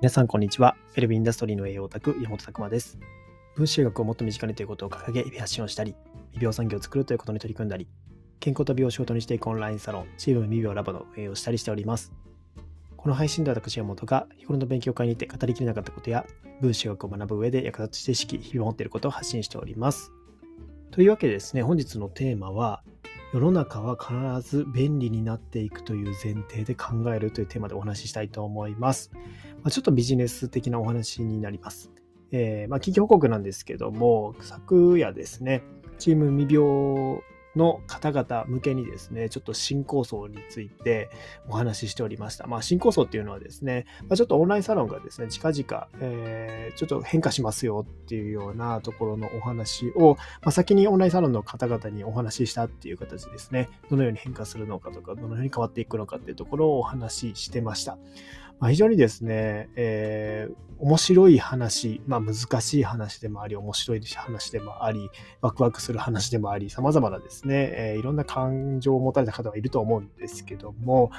皆さん、こんにちは。ウェルビーインダストリーの栄養オタク、山本拓馬です。分子学をもっと身近にということを掲げ、発信をしたり、未病産業を作るということに取り組んだり、健康と美容を仕事にしていくオンラインサロン、チーム未病ラボの運営をしたりしております。この配信で私、山本が日頃の勉強会にて語りきれなかったことや、分子学を学ぶ上で役立つ知識、日々持っていることを発信しております。というわけでですね、本日のテーマは、世の中は必ず便利になっていくという前提で考えるというテーマでお話ししたいと思います。まあ、ちょっとビジネス的なお話になります。えーまあ、企業報告なんですけども、昨夜ですね、チーム未病の方々向けにですね、ちょっと新構想についてお話ししておりました。まあ、新構想っていうのはですね、まあ、ちょっとオンラインサロンがですね、近々、えーちょっと変化しますよっていうようなところのお話を、まあ、先にオンラインサロンの方々にお話ししたっていう形ですね、どのように変化するのかとか、どのように変わっていくのかっていうところをお話ししてました。まあ、非常にですね、えー面白い話、まあ、難しい話でもあり、面白い話でもあり、ワクワクする話でもあり、様々なですね、えーいろんな感情を持たれた方がいると思うんですけども、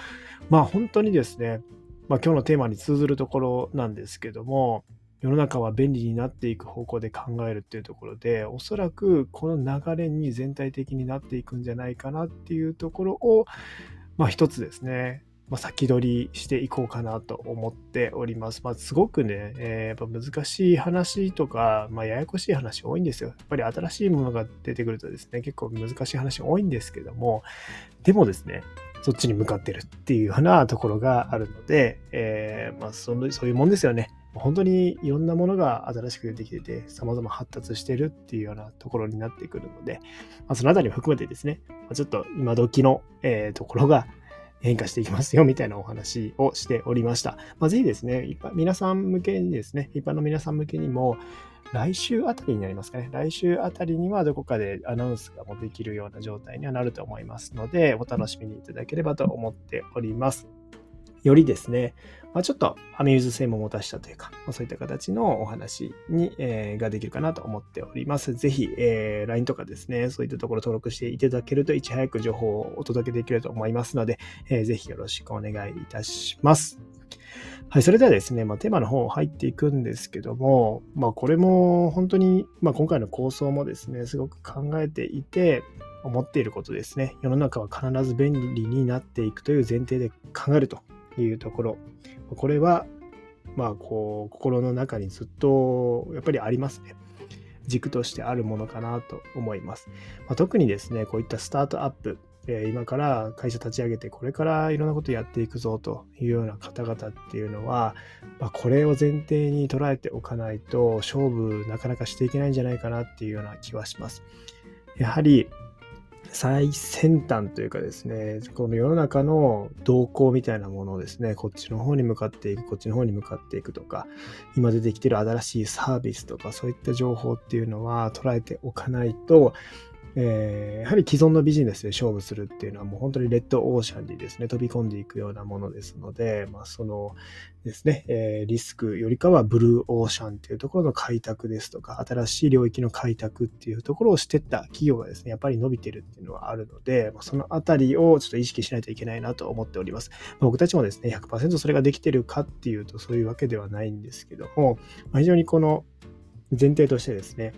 まあ本当にですね、まあ今日のテーマに通ずるところなんですけども、世の中は便利になっていく方向で考えるっていうところで、おそらくこの流れに全体的になっていくんじゃないかなっていうところを、まあ一つですね、まあ、先取りしていこうかなと思っております。まあ、すごくね、えーやっぱ難しい話とか、まあ、ややこしい話多いんですよ。やっぱり新しいものが出てくるとですね、結構難しい話多いんですけども、でもですね、そっちに向かってるっていうようなところがあるので、えーまあ、そのそういうもんですよね。本当にいろんなものが新しく出てきてて、様々発達してるっていうようなところになってくるので、まあ、そのあたりも含めてですね、まちょっと今時の、えーところが変化していきますよみたいなお話をしておりました。まあ、ぜひですね、一般皆さん向けにですね、一般の皆さん向けにも、来週あたりになりますかね。来週あたりにはどこかでアナウンスがもできるような状態にはなると思いますので、お楽しみにいただければと思っております。よりですね、まあ、ちょっとアミューズ性も持たしたというか、まあ、そういった形のお話に、えーができるかなと思っております。ぜひ、えー LINE とかですね、そういったところ登録していただけるといち早く情報をお届けできると思いますので、えーぜひよろしくお願いいたします。はい、それではですね、まあ、テーマの方入っていくんですけども、まあ、これも本当に、まあ、今回の構想もですね、すごく考えていて、思っていることですね。世の中は必ず便利になっていくという前提で考えるというところ。これは、まあ、こう、心の中にずっとやっぱりありますね。軸としてあるものかなと思います。まあ、特にですね、こういったスタートアップ、今から会社立ち上げて、これからいろんなことやっていくぞというような方々っていうのは、まあ、これを前提に捉えておかないと、勝負なかなかしていけないんじゃないかなっていうような気はします。やはり、最先端というかですね、この世の中の動向みたいなものをですね、こっちの方に向かっていく、こっちの方に向かっていくとか、今出てきてる新しいサービスとか、そういった情報っていうのは捉えておかないと、えーやはり既存のビジネスで勝負するっていうのはもう本当にレッドオーシャンにですね、飛び込んでいくようなものですので、まあそのですね、えーリスクよりかはブルーオーシャンっていうところの開拓ですとか、新しい領域の開拓っていうところをしてった企業がですね、やっぱり伸びてるっていうのはあるので、まあそのあたりをちょっと意識しないといけないなと思っております。僕たちもですね、100%それができてるかっていうとそういうわけではないんですけども、まあ非常にこの前提としてですね、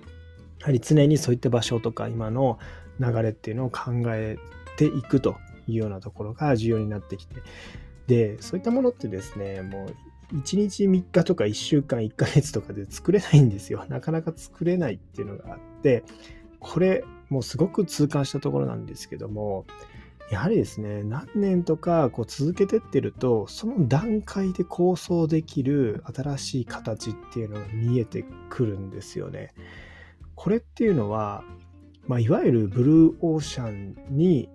やはり常にそういった場所とか今の流れっていうのを考えていくというようなところが重要になってきて、で、そういったものってですね、もう1日3日とか1週間1ヶ月とかで作れないんですよ。なかなか作れないっていうのがあって、これもうすごく痛感したところなんですけども、やはりですね、何年とかこう続けてってると、その段階で構想できる新しい形っていうのが見えてくるんですよね。これっていうのは、まあ、いわゆるブルーオーシャンに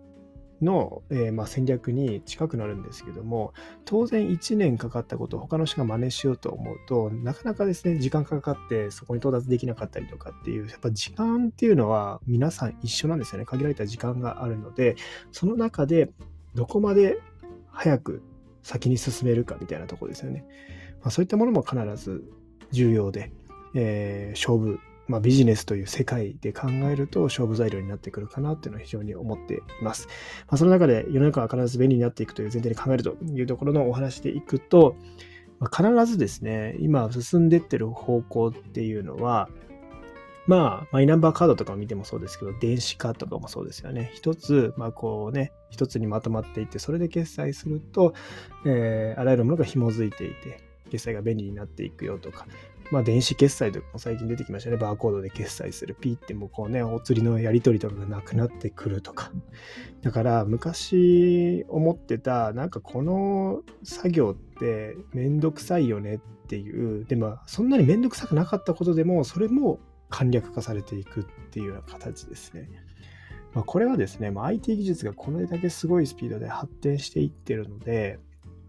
の、えーまあ、戦略に近くなるんですけども当然1年かかったことを他の人が真似しようと思うとなかなかですね時間かかってそこに到達できなかったりとかっていうやっぱ時間っていうのは皆さん一緒なんですよね。限られた時間があるのでその中でどこまで早く先に進めるかみたいなところですよね、まあ、そういったものも必ず重要で、えー勝負まあ、ビジネスという世界で考えると勝負材料になってくるかなっていうのは非常に思っています。まあ、その中で世の中は必ず便利になっていくという前提に考えるというところのお話でいくと、まあ、必ずですね、今進んでってる方向っていうのは、まあ、マイナンバーカードとかを見てもそうですけど、電子化とかもそうですよね。一つ、まあこうね、一つにまとまっていて、それで決済すると、えー、あらゆるものが紐づいていて、決済が便利になっていくよとか、まあ電子決済とかも最近出てきましたね。バーコードで決済する。ピーってもうこうね、お釣りのやり取りとかがなくなってくるとか。だから昔思ってた、なんかこの作業ってめんどくさいよねっていう、でもそんなにめんどくさくなかったことでも、それも簡略化されていくっていうような形ですね。まあ、これはですね、ま、IT 技術がこれだけすごいスピードで発展していってるので、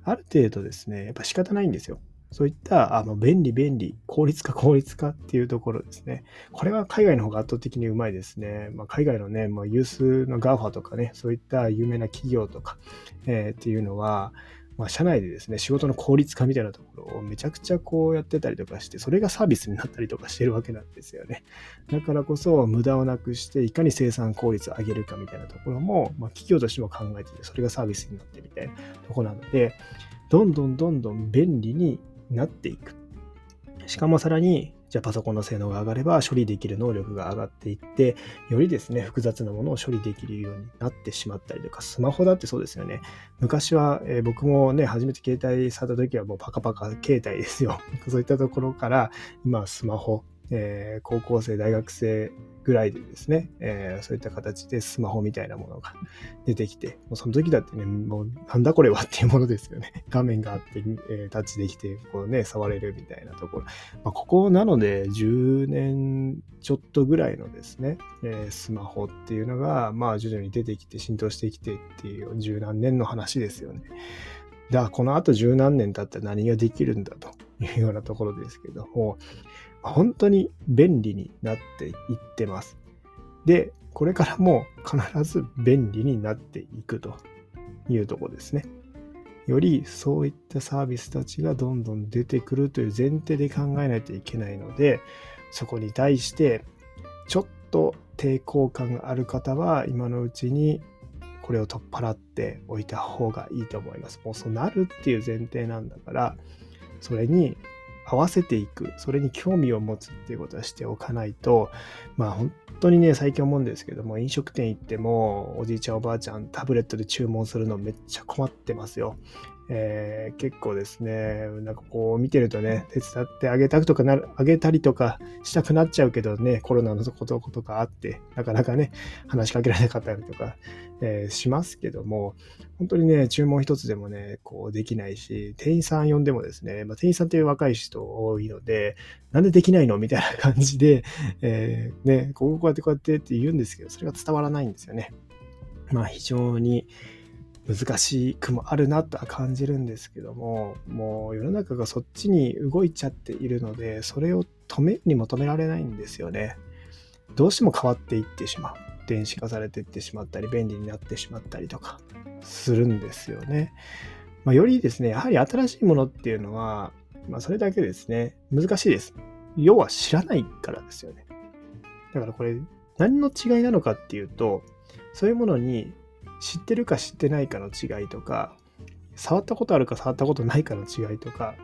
ある程度ですね、やっぱ仕方ないんですよ。そういったあの便利便利、効率化効率化っていうところですね。これは海外の方が圧倒的にうまいですね。まあ、海外のね、まあ、有数の GAFA とかね、そういった有名な企業とか、えー、っていうのは、まあ、社内でですね、仕事の効率化みたいなところをめちゃくちゃこうやってたりとかして、それがサービスになったりとかしてるわけなんですよね。だからこそ、無駄をなくして、いかに生産効率を上げるかみたいなところも、まあ、企業としても考えてて、それがサービスになってみたいなところなので、どんどんどんどん便利になっていく。しかもさらに、じゃあパソコンの性能が上がれば処理できる能力が上がっていって、よりですね、複雑なものを処理できるようになってしまったりとか、スマホだってそうですよね。昔は、えー、僕もね、初めて携帯触った時はもうパカパカ携帯ですよ。そういったところから、今スマホ、えー、高校生、大学生ぐらいでですね、えー、そういった形でスマホみたいなものが出てきて、もうその時だってね、もうなんだこれはっていうものですよね。画面があって、えー、タッチできて、こうね、触れるみたいなところ。まあ、ここなので10年ちょっとぐらいのですね、えー、スマホっていうのが、まあ徐々に出てきて浸透してきてっていう十何年の話ですよね。だからこの後十何年経ったら何ができるんだというようなところですけども、本当に便利になっていってます。で、これからも必ず便利になっていくというとこですね。よりそういったサービスたちがどんどん出てくるという前提で考えないといけないので、そこに対してちょっと抵抗感がある方は今のうちにこれを取っ払っておいた方がいいと思います。もうそうなるっていう前提なんだから、それに合わせていく、それに興味を持つっていうことはしておかないと、まあ本当にね、最近思うんですけども、飲食店行っても、おじいちゃんおばあちゃんタブレットで注文するのめっちゃ困ってますよ。えー、結構ですね、なんかこう見てるとね、手伝ってあげたくとかなる、あげたりとかしたくなっちゃうけどね、コロナのこととかあって、なかなかね、話しかけられなかったりとか、えー、しますけども、本当にね、注文一つでもね、こうできないし、店員さん呼んでもですね、まあ、店員さんっていう若い人多いので、なんでできないの？みたいな感じで、えー、ね、こうこうやってこうやってって言うんですけど、それが伝わらないんですよね。まあ非常に、難しくもあるなとは感じるんですけどももう世の中がそっちに動いちゃっているのでそれを止めにも止められないんですよね。どうしても変わっていってしまう。電子化されていってしまったり便利になってしまったりとかするんですよね、まあ、よりですねやはり新しいものっていうのは、まあ、それだけですね難しいです。要は知らないからですよね。だからこれ何の違いなのかっていうとそういうものに知ってるか知ってないかの違いとか、触ったことあるか触ったことないかの違いとか、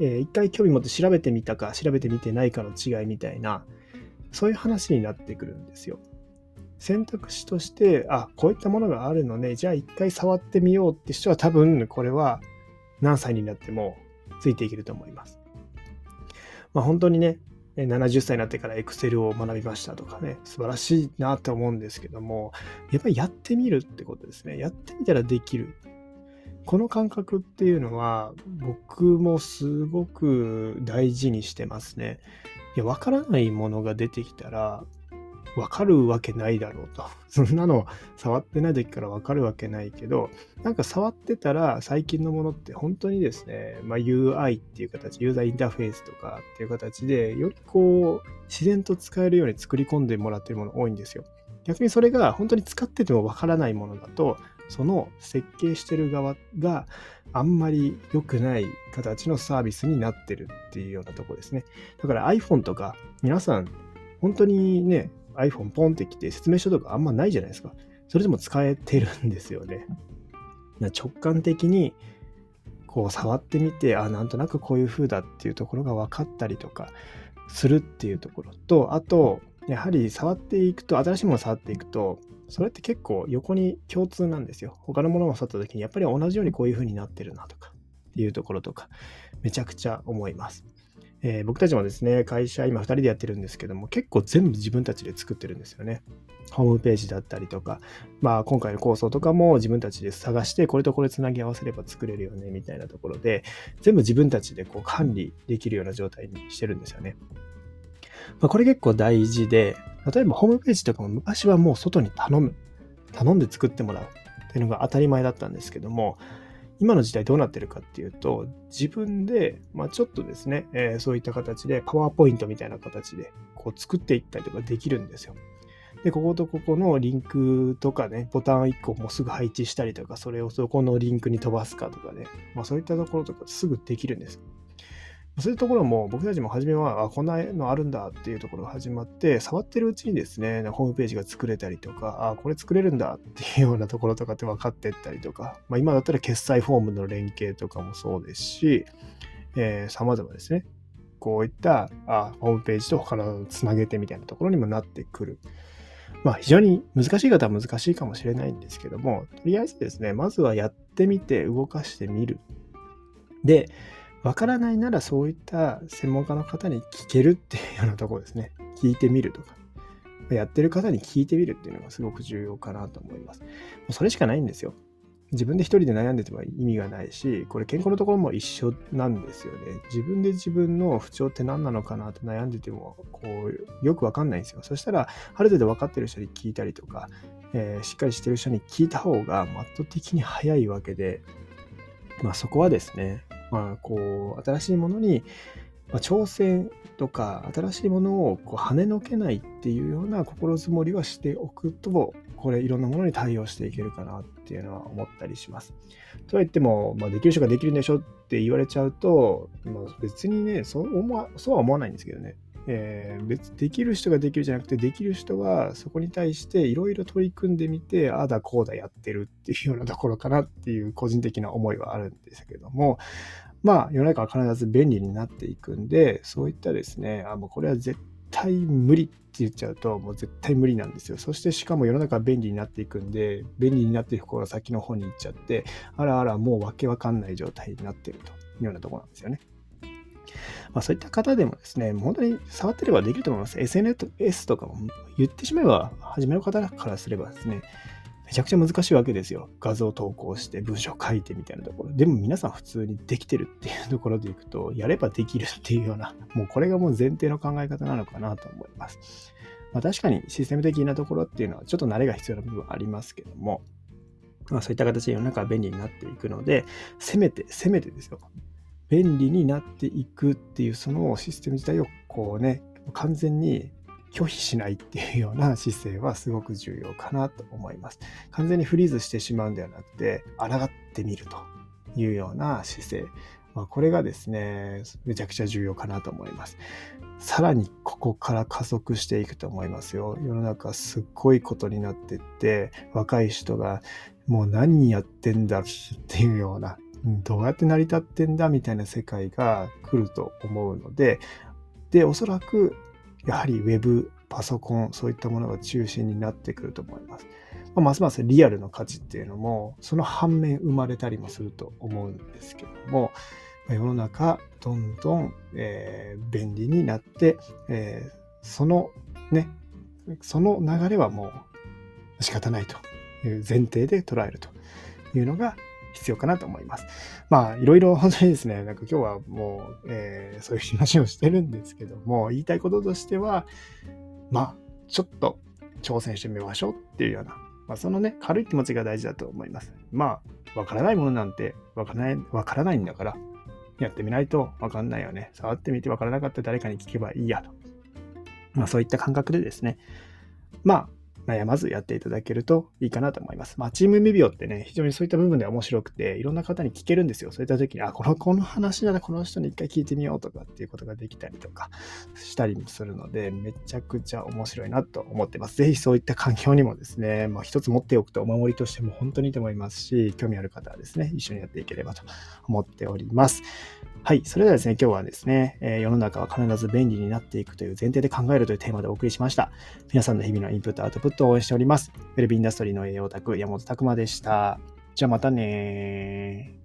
えー、一回興味持って調べてみたか調べてみてないかの違いみたいな、そういう話になってくるんですよ。選択肢として、あ、こういったものがあるのね、じゃあ一回触ってみようって人は多分これは何歳になってもついていけると思います。まあ本当にね、70歳になってからエクセルを学びましたとかね、素晴らしいなって思うんですけども、やっぱりやってみるってことですね。やってみたらできる。この感覚っていうのは、僕もすごく大事にしてますね。いや、わからないものが出てきたら、わかるわけないだろうと。そんなの触ってない時からわかるわけないけど、なんか触ってたら最近のものって本当にですね、まあ、UI っていう形、ユーザーインターフェースとかっていう形で、よりこう、自然と使えるように作り込んでもらってるもの多いんですよ。逆にそれが本当に使っててもわからないものだと、その設計してる側があんまり良くない形のサービスになってるっていうようなとこですね。だから iPhone とか皆さん本当にね、iPhone ポンってきて説明書とかあんまないじゃないですか。それでも使えてるんですよね。直感的にこう触ってみてあなんとなくこういう風だっていうところが分かったりとかするっていうところとあとやはり触っていくと新しいものを触っていくとそれって結構横に共通なんですよ他のものを触った時にやっぱり同じようにこういう風になってるなとかっていうところとかめちゃくちゃ思いますえー、僕たちもですね、会社今2人でやってるんですけども、結構全部自分たちで作ってるんですよね。ホームページだったりとか、まあ今回の構想とかも自分たちで探して、これとこれつなぎ合わせれば作れるよね、みたいなところで、全部自分たちでこう管理できるような状態にしてるんですよね。まあ、これ結構大事で、例えばホームページとかも昔はもう外に頼む、頼んで作ってもらうっていうのが当たり前だったんですけども、今の時代どうなってるかっていうと、自分で、まあ、ちょっとですね、えー、そういった形で、パワーポイントみたいな形で、こう作っていったりとかできるんですよ。で、こことここのリンクとかね、ボタン1個もすぐ配置したりとか、それをそこのリンクに飛ばすかとかね、まあ、そういったところとかすぐできるんです。そういうところも僕たちも初めは、あ、こんなのあるんだっていうところが始まって、触ってるうちにですね、ホームページが作れたりとか、あ、これ作れるんだっていうようなところとかって分かってったりとか、まあ、今だったら決済フォームの連携とかもそうですし、えー、様々ですね。こういったあホームページと他のつなげてみたいなところにもなってくる。まあ非常に難しい方は難しいかもしれないんですけども、とりあえずですね、まずはやってみて動かしてみる。で、わからないならそういった専門家の方に聞けるっていうようなところですね。聞いてみるとか。やってる方に聞いてみるっていうのがすごく重要かなと思います。もうそれしかないんですよ。自分で一人で悩んでても意味がないし、これ健康のところも一緒なんですよね。自分で自分の不調って何なのかなって悩んでても、こう、よくわかんないんですよ。そしたら、ある程度分かってる人に聞いたりとか、えー、しっかりしてる人に聞いた方が圧倒的に早いわけで、まあそこはですね、まあ、こう、新しいものに、まあ、挑戦とか、新しいものをこう跳ねのけないっていうような心づもりはしておくと、これいろんなものに対応していけるかなっていうのは思ったりします。とは言っても、まあ、できる人ができるんでしょって言われちゃうと、まあ、別にねそう思そうは思わないんですけどね。えー、別できる人ができるじゃなくてできる人はそこに対していろいろ取り組んでみてああだこうだやってるっていうようなところかなっていう個人的な思いはあるんですけどもまあ世の中は必ず便利になっていくんでそういったですねあもうこれは絶対無理って言っちゃうともう絶対無理なんですよそしてしかも世の中は便利になっていくんで便利になっていく頃先の方に行っちゃってあらあらもうわけわかんない状態になってるというようなとこなんですよね。まあ、そういった方でもですね、本当に触ってればできると思います。SNS とかも言ってしまえば、初めの方からすればですね、めちゃくちゃ難しいわけですよ。画像投稿して文章書いてみたいなところ。でも皆さん普通にできてるっていうところでいくと、やればできるっていうような、もうこれがもう前提の考え方なのかなと思います。まあ、確かにシステム的なところっていうのはちょっと慣れが必要な部分ありますけども、まあ、そういった形で世の中は便利になっていくので、せめて、せめてですよ。便利になっていくっていうそのシステム自体をこうね完全に拒否しないっていうような姿勢はすごく重要かなと思います。完全にフリーズしてしまうんではなくて抗ってみるというような姿勢。まあ、これがですね、めちゃくちゃ重要かなと思います。さらにここから加速していくと思いますよ。世の中すっごいことになってって、若い人がもう何やってんだっていうようなどうやって成り立ってんだみたいな世界が来ると思うので、で、おそらく、やはり Web、パソコン、そういったものが中心になってくると思います。まあ、ますますリアルの価値っていうのも、その反面生まれたりもすると思うんですけども、世の中、どんどん、えー、便利になって、えー、そのね、その流れはもう仕方ないという前提で捉えるというのが、必要かなと思います。まあ、いろいろ本当にですね、なんか今日はもう、えー、そういう話をしてるんですけども、言いたいこととしては、まあ、ちょっと挑戦してみましょうっていうような、まあ、そのね、軽い気持ちが大事だと思います。まあ、わからないものなんてわからない、わからないんだから、やってみないとわかんないよね。触ってみてわからなかったら誰かに聞けばいいやと。まあ、そういった感覚でですね、まあ、悩まずやっていただけるといいかなと思います。まあ、チーム未病ってね、非常にそういった部分では面白くて、いろんな方に聞けるんですよ。そういった時に、あ、この、この話ならこの人に一回聞いてみようとかっていうことができたりとかしたりもするので、めちゃくちゃ面白いなと思ってます。ぜひそういった環境にもですね、まあ、一つ持っておくとお守りとしても本当にいいと思いますし、興味ある方はですね、一緒にやっていければと思っております。はい。それではですね、今日はですね、えー、世の中は必ず便利になっていくという前提で考えるというテーマでお送りしました。皆さんの日々のインプット、アウトプットを応援しております。ウェルビーインダストリーの栄養卓、山本拓馬でした。じゃあまたね